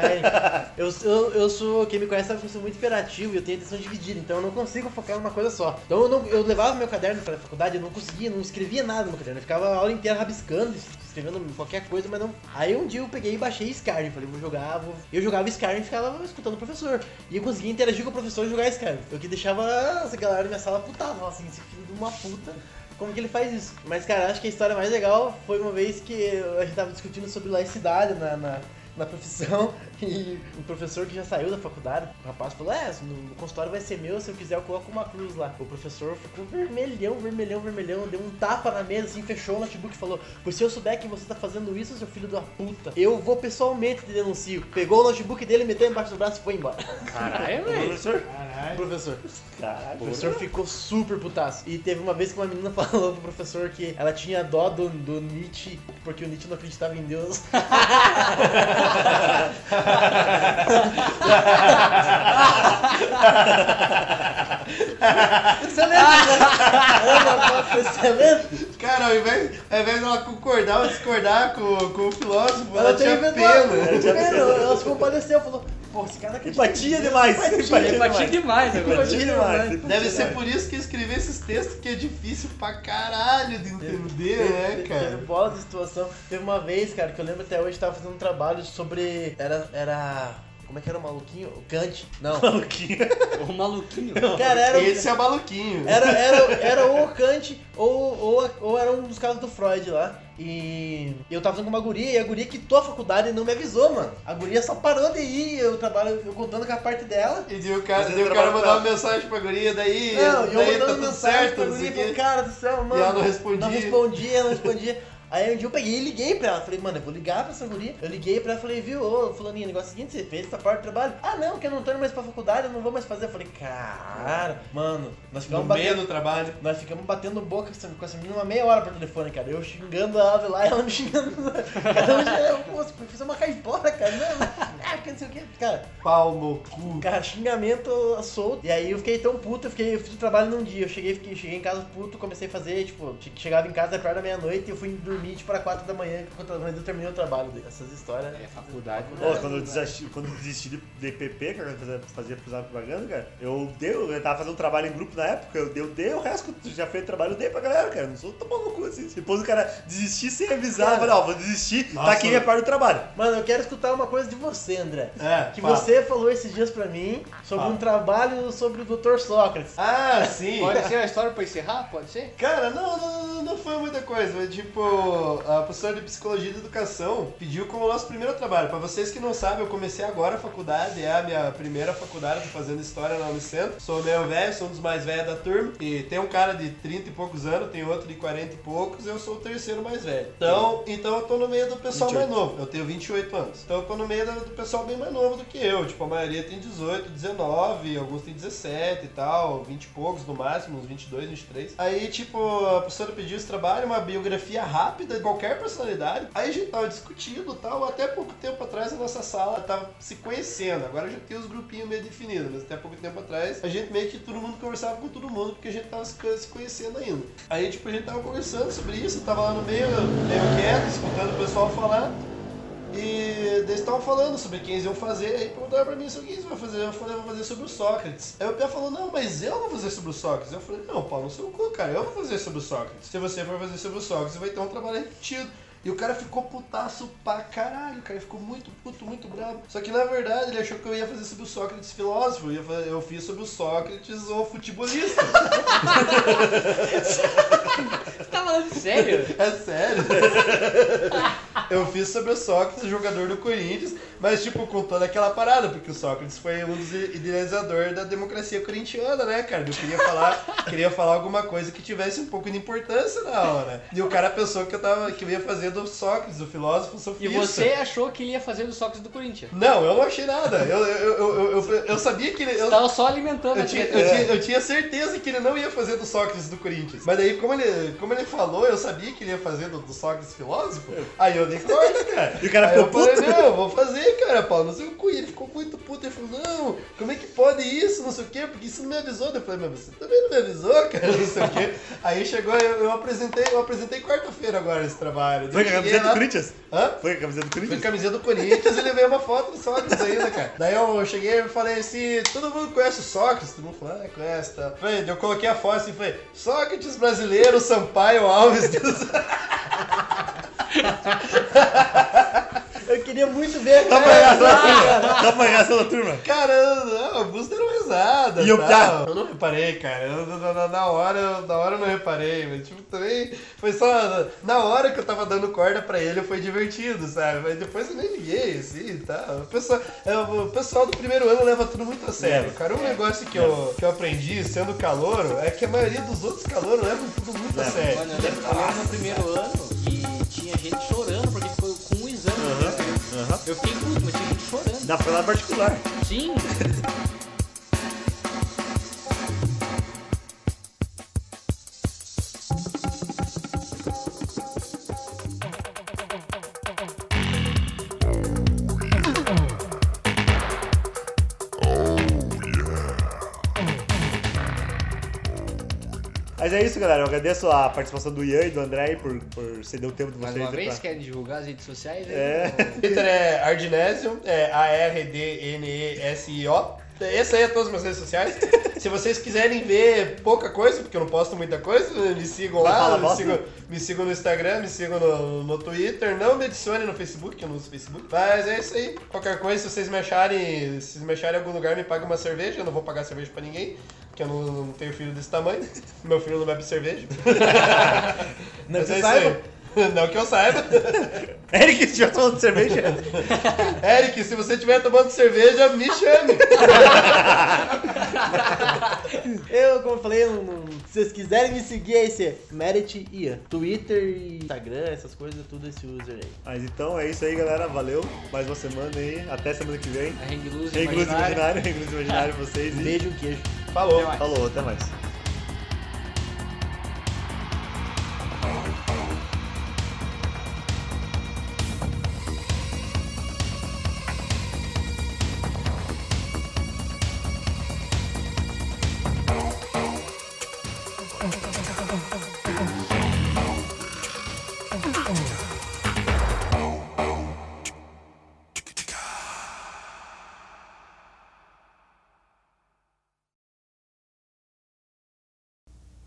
eu, eu, eu sou, quem me conhece sabe que eu sou muito hiperativo e eu tenho atenção dividida, então eu não consigo focar numa coisa só. Então eu, não, eu levava meu caderno pra faculdade, eu não conseguia, não escrevia nada no meu caderno. Eu ficava a aula inteira rabiscando, escrevendo qualquer coisa, mas não. Aí um dia eu peguei e baixei Skyrim, falei, vou jogar, vou. Eu jogava Skyrim e ficava escutando o professor. E eu conseguia interagir com o professor e jogar Skyrim. Eu que deixava essa galera da minha sala putada, assim, esse filho de uma puta. Como que ele faz isso? Mas, cara, acho que a história mais legal foi uma vez que a gente tava discutindo sobre laicidade na, na, na profissão e o professor que já saiu da faculdade, o rapaz falou, é, no consultório vai ser meu, se eu quiser eu coloco uma cruz lá. O professor ficou vermelhão, vermelhão, vermelhão, deu um tapa na mesa, assim, fechou o notebook e falou, pois se eu souber que você tá fazendo isso, seu filho da puta, eu vou pessoalmente te denuncio. Pegou o notebook dele, meteu embaixo do braço e foi embora. Caralho, velho. Professor? O professor. Caralho. O professor ficou super putaço. E teve uma vez que uma menina falou pro professor que ela tinha dó do, do Nietzsche, porque o Nietzsche não acreditava em Deus. Você lembra? Você lembra? Cara, ao invés, ao invés dela concordar ou discordar com, com o filósofo, ela, Ela tinha pena. Ela. Ela se compadeceu, falou, pô, esse cara acredita. em Empatia demais. Empatia. Empatia demais agora. Empatia demais. Deve ser por isso que eu escrevi esses textos que é difícil pra caralho de entender, né, Teve cara? bola de situação. Teve uma vez, cara, que eu lembro até hoje, tava fazendo um trabalho sobre. Era. era... Como é que era o maluquinho? O Kant? Não. Maluquinho. O maluquinho. Cara, era, o- Esse é maluquinho. era, era, era ou o Kant ou, ou, ou era um dos casos do Freud lá. E eu tava fazendo com uma guria e a guria quitou a faculdade e não me avisou, mano. A guria só parou de ir, eu trabalho, eu contando com a parte dela. E daí o cara, daí o cara com uma mensagem pra guria, daí, Não, e eu daí tá mandando tudo mensagem certo, pra guria e quê. cara do céu, mano. ela não respondia. Não respondia, não respondia. Aí um dia eu peguei e liguei pra ela. Falei, mano, eu vou ligar pra essa guria. Eu liguei pra ela e falei, viu, ô, fulaninha, negócio é o seguinte, você fez essa parte do trabalho? Ah, não, que eu não tô indo mais pra faculdade, eu não vou mais fazer. Eu falei, cara, mano, nós No ficamos meio batendo. do trabalho. Nós ficamos batendo boca com essa, com essa menina uma meia hora por telefone, cara. Eu xingando ela lá e ela me xingando. Cada um já, pô, você fazer uma caipora, cara. Não, ah, que não sei o que. Cara, Pau no cu. Cara, xingamento solto. E aí eu fiquei tão puto, eu, fiquei, eu fiz o trabalho num dia. Eu cheguei, fiquei, cheguei em casa puto, comecei a fazer, tipo, che- chegava em casa perto da meia-noite e eu fui dormir, tipo, para quatro da manhã, quando eu terminei o trabalho. Essas histórias. É, faculdade. Pô, quando eu desisti, quando eu desisti de, de PP, cara, fazia, fazia propaganda, cara, eu dei, eu tava fazendo um trabalho em grupo na época, eu dei, eu dei o resto que eu já fez trabalho, eu dei pra galera, cara. Não sou tomando no cu assim. Depois o cara desistir sem avisar, eu falei, ó, vou desistir, Nossa. tá aqui minha parte do trabalho. Mano, eu quero escutar uma coisa de você, André. É, Que fala. você falou esses dias pra mim sobre Fala. um trabalho sobre o Dr. Sócrates. Ah, sim. Pode ser a história pra encerrar? Pode ser? Cara, não, não, não, não foi muita coisa. Mas, tipo, a professora de Psicologia e Educação pediu como nosso primeiro trabalho. Pra vocês que não sabem, eu comecei agora a faculdade, é a minha primeira faculdade, tô fazendo História na Unicentro. Sou meio velho, sou um dos mais velhos da turma. E tem um cara de 30 e poucos anos, tem outro de 40 e poucos, eu sou o terceiro mais velho. Então, então eu tô no meio do pessoal 28. mais novo. Eu tenho 28 anos. Então eu tô no meio do do pessoal bem mais novo do que eu. Tipo, a maioria tem 18, 19, alguns tem 17 e tal, 20 e poucos no máximo, uns 22, 23. Aí, tipo, a professora pediu esse trabalho, uma biografia rápida de qualquer personalidade. Aí a gente tava discutindo tal. Até pouco tempo atrás a nossa sala tava se conhecendo. Agora já tem os grupinhos meio definidos, mas até pouco tempo atrás a gente meio que todo mundo conversava com todo mundo porque a gente tava se conhecendo ainda. Aí, tipo, a gente tava conversando sobre isso, tava lá no meio, meio quieto, escutando o pessoal falar. E eles estavam falando sobre quem eles iam fazer, aí perguntaram pra mim sobre o que eles vão fazer. Eu falei, eu vou fazer sobre o Sócrates. Aí o Pé falou, não, mas eu vou fazer sobre o Sócrates. Eu falei, não, pau no seu cu, cara, eu vou fazer sobre o Sócrates. Se você for fazer sobre o Sócrates, vai ter um trabalho repetido. E o cara ficou putaço pra caralho, o cara ficou muito puto, muito bravo. Só que na verdade ele achou que eu ia fazer sobre o Sócrates filósofo, eu, ia fa- eu fiz sobre o Sócrates o futebolista. Você tá falando sério? É sério. Eu fiz sobre o Sócrates, jogador do Corinthians, mas tipo, com toda aquela parada, porque o Sócrates foi um dos idealizadores da democracia corintiana, né, cara? Eu queria falar, queria falar alguma coisa que tivesse um pouco de importância na hora. E o cara pensou que eu tava que eu ia fazer do Sócrates, o filósofo E sofista. você achou que ele ia fazer do Sócrates do Corinthians? Não, eu não achei nada. Eu, eu, eu, eu, eu, eu sabia que ele. Eu, tava só alimentando eu a tinha, eu, tinha, eu tinha certeza que ele não ia fazer do Sócrates do Corinthians. Mas daí, como ele, como ele falou, eu sabia que ele ia fazer do, do Sócrates filósofo. Aí eu dei corda, cara. E o cara Aí eu ficou falei, puto. não, eu vou fazer. Aí, cara, pau, não sei o cu. E ele ficou muito puto. Ele falou, não, como é que pode isso? Não sei o quê, porque isso não me avisou. Eu falei, mas você também não me avisou, cara, não sei o quê. Aí chegou, eu, eu apresentei, eu apresentei quarta-feira agora esse trabalho. Foi com a camiseta lá- do Corinthians? Hã? Foi com a camiseta do Corinthians? com a camiseta do Corinthians e levei uma foto do Sócrates ainda, cara. Daí eu cheguei e falei assim, todo mundo conhece o Sócrates? Todo mundo falou, ah, conhece, tá. Falei, eu coloquei a foto assim, falei, Sócrates brasileiro, Sampaio Alves. Eu queria muito ver a Dá pra reação da turma? Dá pra reação da turma? Cara, não, alguns deram risada. E eu, tá. Eu não reparei, cara. Eu, na, na- na hora, na hora eu não reparei, mas tipo, também foi só. Na hora que eu tava dando corda pra ele, foi divertido, sabe? Mas depois eu nem liguei, assim e tal. O pessoal, é, o pessoal do primeiro ano leva tudo muito a sério. Cara, um negócio que eu, que eu aprendi sendo calouro é que a maioria dos outros calouros levam tudo muito a sério. Mano, eu lembro que eu lembro no primeiro ano e tinha gente chorando Aham. Eu fiquei puto, mas tinha gente chorando. Da foi lá particular. Sim. Mas é isso, galera. Eu agradeço a participação do Ian e do André aí por, por ceder o tempo de Mais vocês. uma aí vez, pra- querem divulgar as redes sociais? É. Twitter é Ardnesio, é A-R-D-N-E-S-I-O. Essa aí é todas as minhas redes sociais. Se vocês quiserem ver pouca coisa, porque eu não posto muita coisa, me sigam lá, me sigam, me sigam no Instagram, me sigam no, no Twitter. Não me adicione no Facebook, que eu não uso Facebook. Mas é isso aí. Qualquer coisa, se vocês me acharem, se vocês me acharem em algum lugar, me paguem uma cerveja. Eu não vou pagar cerveja pra ninguém, porque eu não, não tenho filho desse tamanho. Meu filho não bebe cerveja. Não Mas é isso aí. Não que eu saiba. Eric, se estiver tomando cerveja. Eric, se você estiver tomando cerveja, me chame. Eu, como eu falei, não- não- se vocês quiserem me seguir, é esse Merit Ian. Twitter e Instagram, essas coisas, tudo esse user aí. Mas então é isso aí, galera. Valeu. Mais uma semana aí. Até semana que vem. Hang Glúcio Imaginário. Imaginário, tem Glúcio Imaginário vocês. Um E... beijo, um queijo. Falou. Falou, até mais.